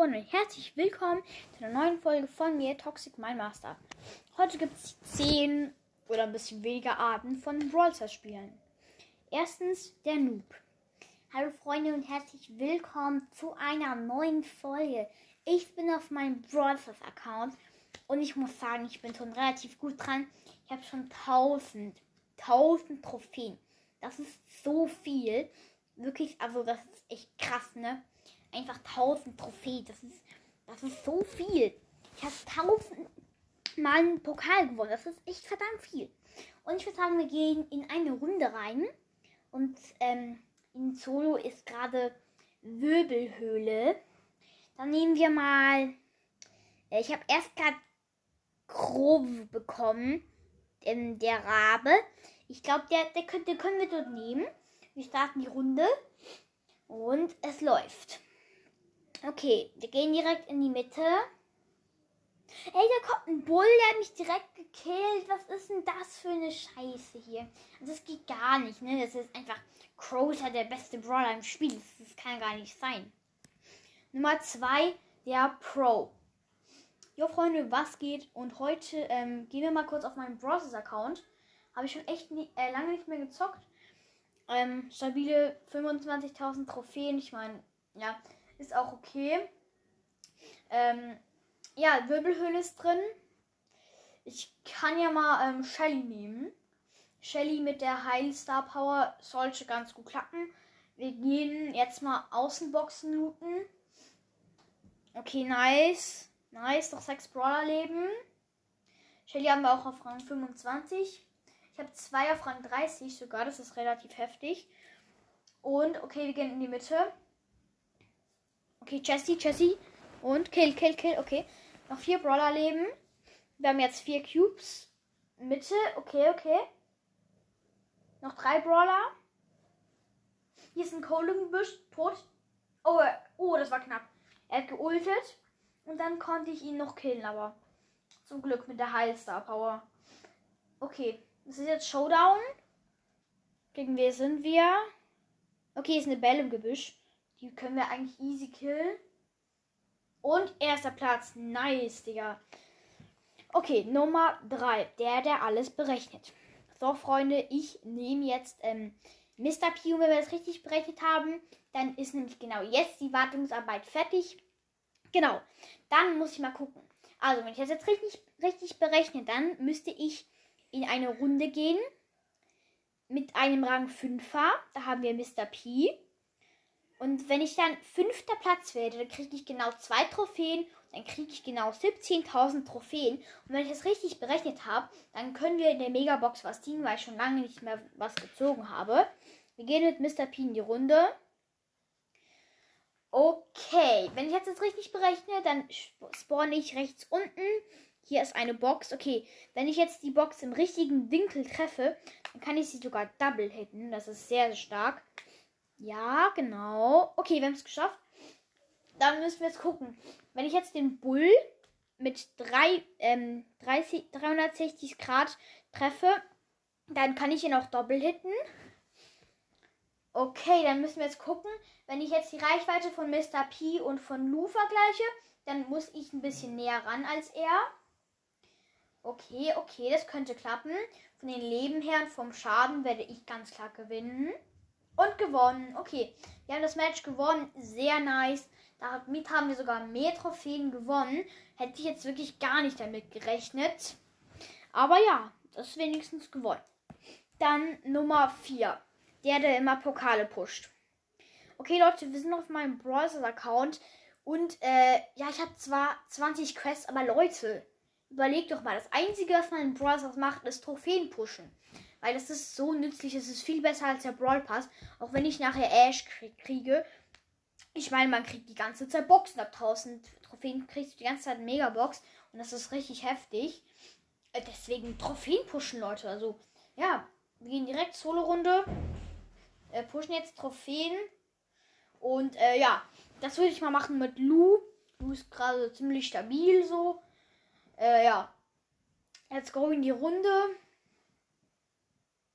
Freunde und herzlich willkommen zu einer neuen Folge von mir, Toxic Mind Master. Heute gibt es 10 oder ein bisschen weniger Arten von Brawl Stars Spielen. Erstens der Noob. Hallo Freunde und herzlich willkommen zu einer neuen Folge. Ich bin auf meinem Brawl Stars Account und ich muss sagen, ich bin schon relativ gut dran. Ich habe schon 1000, 1000 Trophäen. Das ist so viel. Wirklich, also das ist echt krass, ne? Einfach 1000 Trophäen. Das ist, das ist so viel. Ich habe 1000 Mal einen Pokal gewonnen. Das ist echt verdammt viel. Und ich würde sagen, wir gehen in eine Runde rein. Und ähm, in Solo ist gerade Wirbelhöhle. Dann nehmen wir mal. Äh, ich habe erst gerade Grove bekommen. Ähm, der Rabe. Ich glaube, der, der, der können wir dort nehmen. Wir starten die Runde. Und es läuft. Okay, wir gehen direkt in die Mitte. Ey, da kommt ein Bull, der hat mich direkt gekillt. Was ist denn das für eine Scheiße hier? Also, das geht gar nicht, ne? Das ist einfach Crowser, der beste Brawler im Spiel. Das, das kann gar nicht sein. Nummer 2, der Pro. Jo, Freunde, was geht? Und heute ähm, gehen wir mal kurz auf meinen Browsers-Account. Habe ich schon echt nie, äh, lange nicht mehr gezockt. Ähm, stabile 25.000 Trophäen. Ich meine, ja, ist auch okay. Ähm, ja, Wirbelhöhle ist drin. Ich kann ja mal ähm, Shelly nehmen. Shelly mit der Heilstar Power sollte ganz gut klappen. Wir gehen jetzt mal Außenboxen looten. Okay, nice. Nice, noch 6 Brawler leben. Shelly haben wir auch auf Rang 25. Ich habe zwei auf Rang 30 sogar, das ist relativ heftig. Und okay, wir gehen in die Mitte. Okay, Jessie, Jessie. Und Kill, Kill, Kill. Okay. Noch vier Brawler leben. Wir haben jetzt vier Cubes. Mitte. Okay, okay. Noch drei Brawler. Hier ist ein Kohlengebüsch. Tot. Oh, oh, das war knapp. Er hat geultet. Und dann konnte ich ihn noch killen, aber zum Glück mit der Heilstar Power. Okay, das ist jetzt Showdown. Gegen wer sind wir? Okay, ist eine Belle im Gebüsch. Die können wir eigentlich easy killen. Und erster Platz. Nice, Digga. Okay, Nummer 3. Der, der alles berechnet. So, Freunde, ich nehme jetzt ähm, Mr. P. Und wenn wir das richtig berechnet haben, dann ist nämlich genau jetzt die Wartungsarbeit fertig. Genau. Dann muss ich mal gucken. Also, wenn ich das jetzt richtig, richtig berechne, dann müsste ich in eine Runde gehen mit einem Rang 5er. Da haben wir Mr. P. Und wenn ich dann fünfter Platz werde, dann kriege ich genau zwei Trophäen. Dann kriege ich genau 17.000 Trophäen. Und wenn ich das richtig berechnet habe, dann können wir in der Megabox was ziehen, weil ich schon lange nicht mehr was gezogen habe. Wir gehen mit Mr. P in die Runde. Okay, wenn ich jetzt das richtig berechne, dann spawne ich rechts unten. Hier ist eine Box. Okay, wenn ich jetzt die Box im richtigen Winkel treffe, dann kann ich sie sogar double hitten. Das ist sehr, sehr stark. Ja, genau. Okay, wir haben es geschafft. Dann müssen wir jetzt gucken. Wenn ich jetzt den Bull mit drei, ähm, 30, 360 Grad treffe, dann kann ich ihn auch doppelt hitten. Okay, dann müssen wir jetzt gucken. Wenn ich jetzt die Reichweite von Mr. P und von Lou vergleiche, dann muss ich ein bisschen näher ran als er. Okay, okay, das könnte klappen. Von den Leben her und vom Schaden werde ich ganz klar gewinnen. Und gewonnen. Okay, wir haben das Match gewonnen. Sehr nice. Damit haben wir sogar mehr Trophäen gewonnen. Hätte ich jetzt wirklich gar nicht damit gerechnet. Aber ja, das ist wenigstens gewonnen. Dann Nummer 4. Der, der immer Pokale pusht. Okay, Leute, wir sind auf meinem Browser-Account. Und äh, ja, ich habe zwar 20 Quests, aber Leute, überlegt doch mal. Das Einzige, was man in Browser macht, ist Trophäen pushen. Weil das ist so nützlich. Es ist viel besser als der Brawl Pass. Auch wenn ich nachher Ash kriege. Ich meine, man kriegt die ganze Zeit Boxen. Ab 1000 Trophäen kriegst du die ganze Zeit eine Megabox. Und das ist richtig heftig. Äh, deswegen Trophäen pushen, Leute. Also, ja, wir gehen direkt Solo-Runde. Äh, pushen jetzt Trophäen. Und äh, ja, das würde ich mal machen mit Lu. Lu ist gerade ziemlich stabil so. Äh, ja. Jetzt go in die Runde.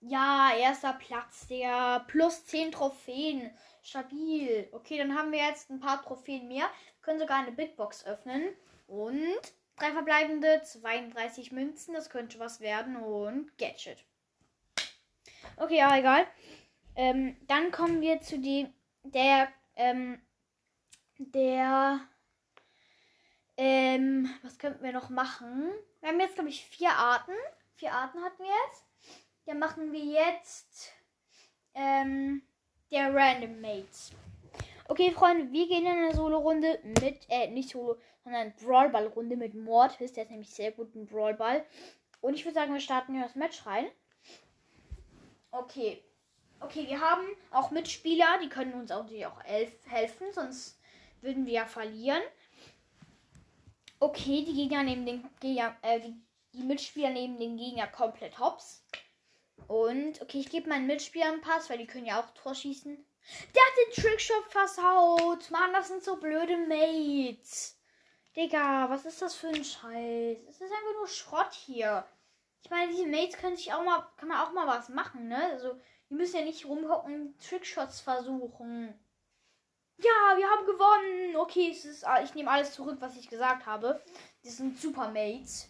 Ja, erster Platz, der plus 10 Trophäen. Stabil. Okay, dann haben wir jetzt ein paar Trophäen mehr. Können sogar eine Big Box öffnen. Und drei verbleibende, 32 Münzen. Das könnte was werden. Und Gadget. Okay, aber egal. Ähm, dann kommen wir zu dem, der, ähm, der, ähm, was könnten wir noch machen? Wir haben jetzt, glaube ich, vier Arten. Vier Arten hatten wir jetzt. Dann machen wir jetzt, ähm, der Random Mates. Okay, Freunde, wir gehen in eine Solo-Runde mit, äh, nicht Solo, sondern Brawlball-Runde mit Mortis. Der ist nämlich sehr gut im Brawlball. Und ich würde sagen, wir starten hier das Match rein. Okay. Okay, wir haben auch Mitspieler, die können uns auch natürlich auch helfen, sonst würden wir ja verlieren. Okay, die Gegner nehmen den Gegner, äh, die, die Mitspieler nehmen den Gegner komplett hops. Und, okay, ich gebe meinen Mitspielern einen Pass, weil die können ja auch Tor schießen. Der hat den Trickshot versaut. Mann, das sind so blöde Mates. Digga, was ist das für ein Scheiß? Es ist einfach nur Schrott hier. Ich meine, diese Mates können sich auch mal, kann man auch mal was machen, ne? Also, die müssen ja nicht rumhocken, Trickshots versuchen. Ja, wir haben gewonnen. Okay, es ist, ich nehme alles zurück, was ich gesagt habe. Die sind super Mates.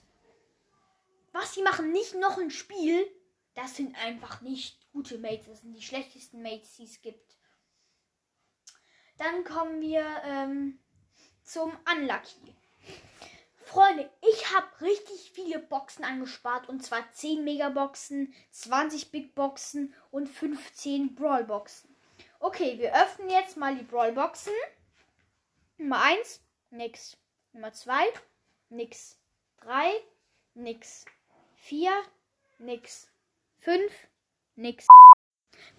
Was, die machen nicht noch ein Spiel? Das sind einfach nicht gute Mates. Das sind die schlechtesten Mates, die es gibt. Dann kommen wir ähm, zum Unlucky. Freunde, ich habe richtig viele Boxen angespart. Und zwar 10 Megaboxen, 20 Big Boxen und 15 Brawl Boxen. Okay, wir öffnen jetzt mal die Brawl Boxen. Nummer 1, nix. Nummer 2, nix. 3, nix. 4, nix. 5, nix.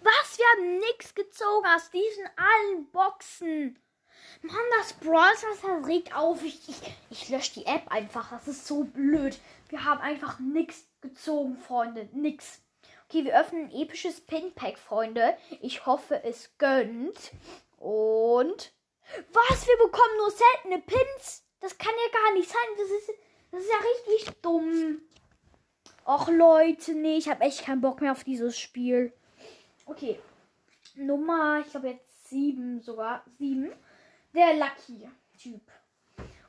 Was? Wir haben nix gezogen aus diesen allen Boxen. Mann, das Brawl das regt auf. Ich, ich, ich lösche die App einfach. Das ist so blöd. Wir haben einfach nix gezogen, Freunde. Nix. Okay, wir öffnen ein episches Pinpack, Freunde. Ich hoffe, es gönnt. Und. Was? Wir bekommen nur seltene Pins? Das kann ja gar nicht sein. Das ist, das ist ja richtig dumm. Och Leute, nee, ich habe echt keinen Bock mehr auf dieses Spiel. Okay. Nummer, ich glaube jetzt sieben sogar. Sieben. Der Lucky-Typ.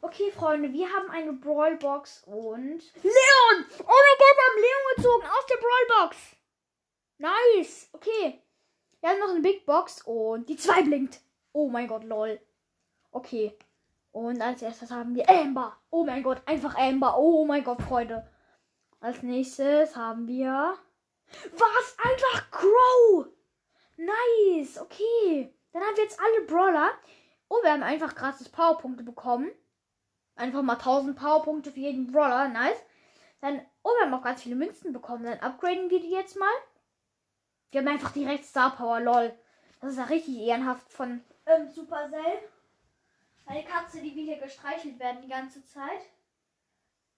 Okay, Freunde, wir haben eine Brawlbox und. Leon! Oh mein Gott, wir haben Leon gezogen aus der Brawlbox. Nice. Okay. Wir haben noch eine Big Box und die zwei blinkt. Oh mein Gott, lol. Okay. Und als erstes haben wir Amber. Oh mein Gott, einfach Amber. Oh mein Gott, Freunde. Als nächstes haben wir. Was? Einfach Crow! Nice, okay. Dann haben wir jetzt alle Brawler. Oh, wir haben einfach gratis Powerpunkte bekommen. Einfach mal 1000 Powerpunkte für jeden Brawler. Nice. Dann, oh, wir haben auch ganz viele Münzen bekommen. Dann upgraden wir die jetzt mal. Wir haben einfach direkt Star Power, lol. Das ist ja richtig ehrenhaft von ähm, Supercell. Eine Katze, die will hier gestreichelt werden die ganze Zeit.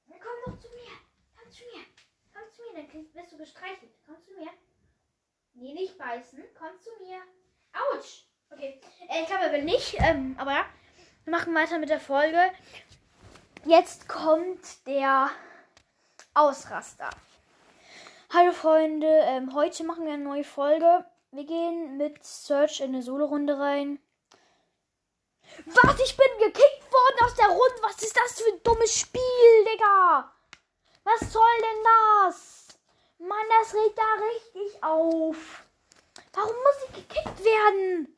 Dann komm doch zu mir zu mir. Komm zu mir, dann wirst du gestreichelt. Komm zu mir. Nee, nicht beißen. Komm zu mir. Autsch. Okay. Äh, ich glaube, er will nicht. Ähm, aber ja. Wir machen weiter mit der Folge. Jetzt kommt der Ausraster. Hallo Freunde, ähm, heute machen wir eine neue Folge. Wir gehen mit Search in eine Solo-Runde rein. Was? Ich bin gekickt worden aus der Runde. Was ist das für ein dummes Spiel, Digga? Was soll denn das? Mann, das regt da richtig auf. Warum muss ich gekickt werden?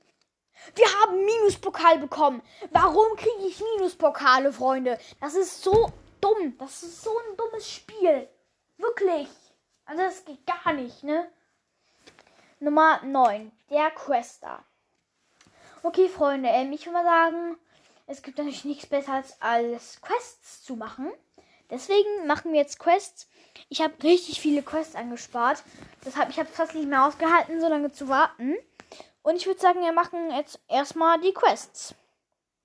Wir haben Minuspokal bekommen. Warum kriege ich Minuspokale, Freunde? Das ist so dumm. Das ist so ein dummes Spiel. Wirklich. Also das geht gar nicht, ne? Nummer 9. Der Quester. Okay, Freunde, ähm, ich würde mal sagen, es gibt natürlich nichts Besseres als Quests zu machen. Deswegen machen wir jetzt Quests. Ich habe richtig viele Quests angespart. Deshalb, ich habe fast nicht mehr ausgehalten, so lange zu warten. Und ich würde sagen, wir machen jetzt erstmal die Quests.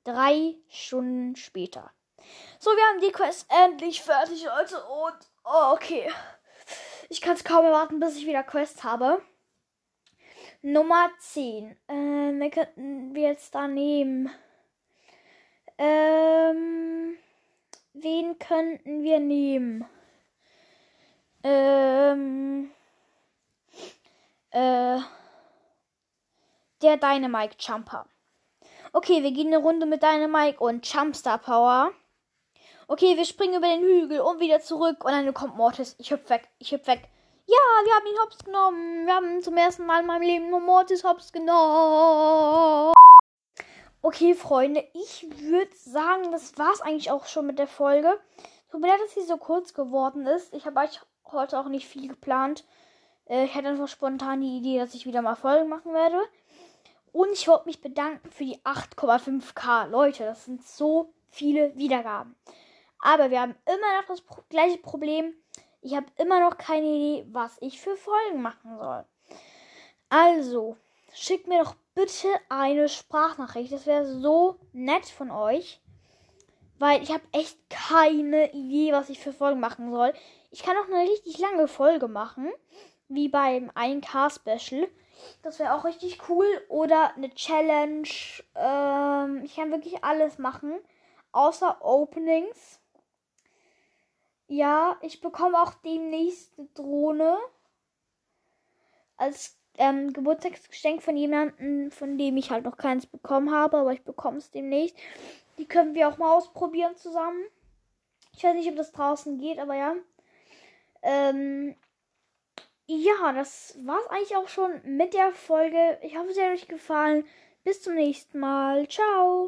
Drei Stunden später. So, wir haben die Quests endlich fertig, Leute. Und, oh, okay. Ich kann es kaum erwarten, bis ich wieder Quests habe. Nummer 10. Ähm, wir könnten wir jetzt da nehmen. Ähm. Wen könnten wir nehmen? Ähm. Äh, der Dynamite Jumper. Okay, wir gehen eine Runde mit Dynamite und Jumpstar Power. Okay, wir springen über den Hügel und wieder zurück. Und dann kommt Mortis. Ich hüpf weg. Ich hüpf weg. Ja, wir haben ihn hops genommen. Wir haben zum ersten Mal in meinem Leben nur Mortis hops genommen. Okay, Freunde, ich würde sagen, das war's eigentlich auch schon mit der Folge. Tut mir leid, dass sie so kurz geworden ist. Ich habe euch heute auch nicht viel geplant. Äh, ich hatte einfach spontan die Idee, dass ich wieder mal Folgen machen werde. Und ich wollte mich bedanken für die 8,5k. Leute, das sind so viele Wiedergaben. Aber wir haben immer noch das pro gleiche Problem. Ich habe immer noch keine Idee, was ich für Folgen machen soll. Also, schickt mir doch bitte eine Sprachnachricht. Das wäre so nett von euch. Weil ich habe echt keine Idee, was ich für Folgen machen soll. Ich kann auch eine richtig lange Folge machen. Wie beim 1K-Special. Das wäre auch richtig cool. Oder eine Challenge. Ähm, ich kann wirklich alles machen. Außer Openings. Ja, ich bekomme auch demnächst eine Drohne. Als ähm, Geburtstagsgeschenk von jemandem, von dem ich halt noch keins bekommen habe, aber ich bekomme es demnächst. Die können wir auch mal ausprobieren zusammen. Ich weiß nicht, ob das draußen geht, aber ja. Ähm, ja, das war es eigentlich auch schon mit der Folge. Ich hoffe, es hat euch gefallen. Bis zum nächsten Mal. Ciao.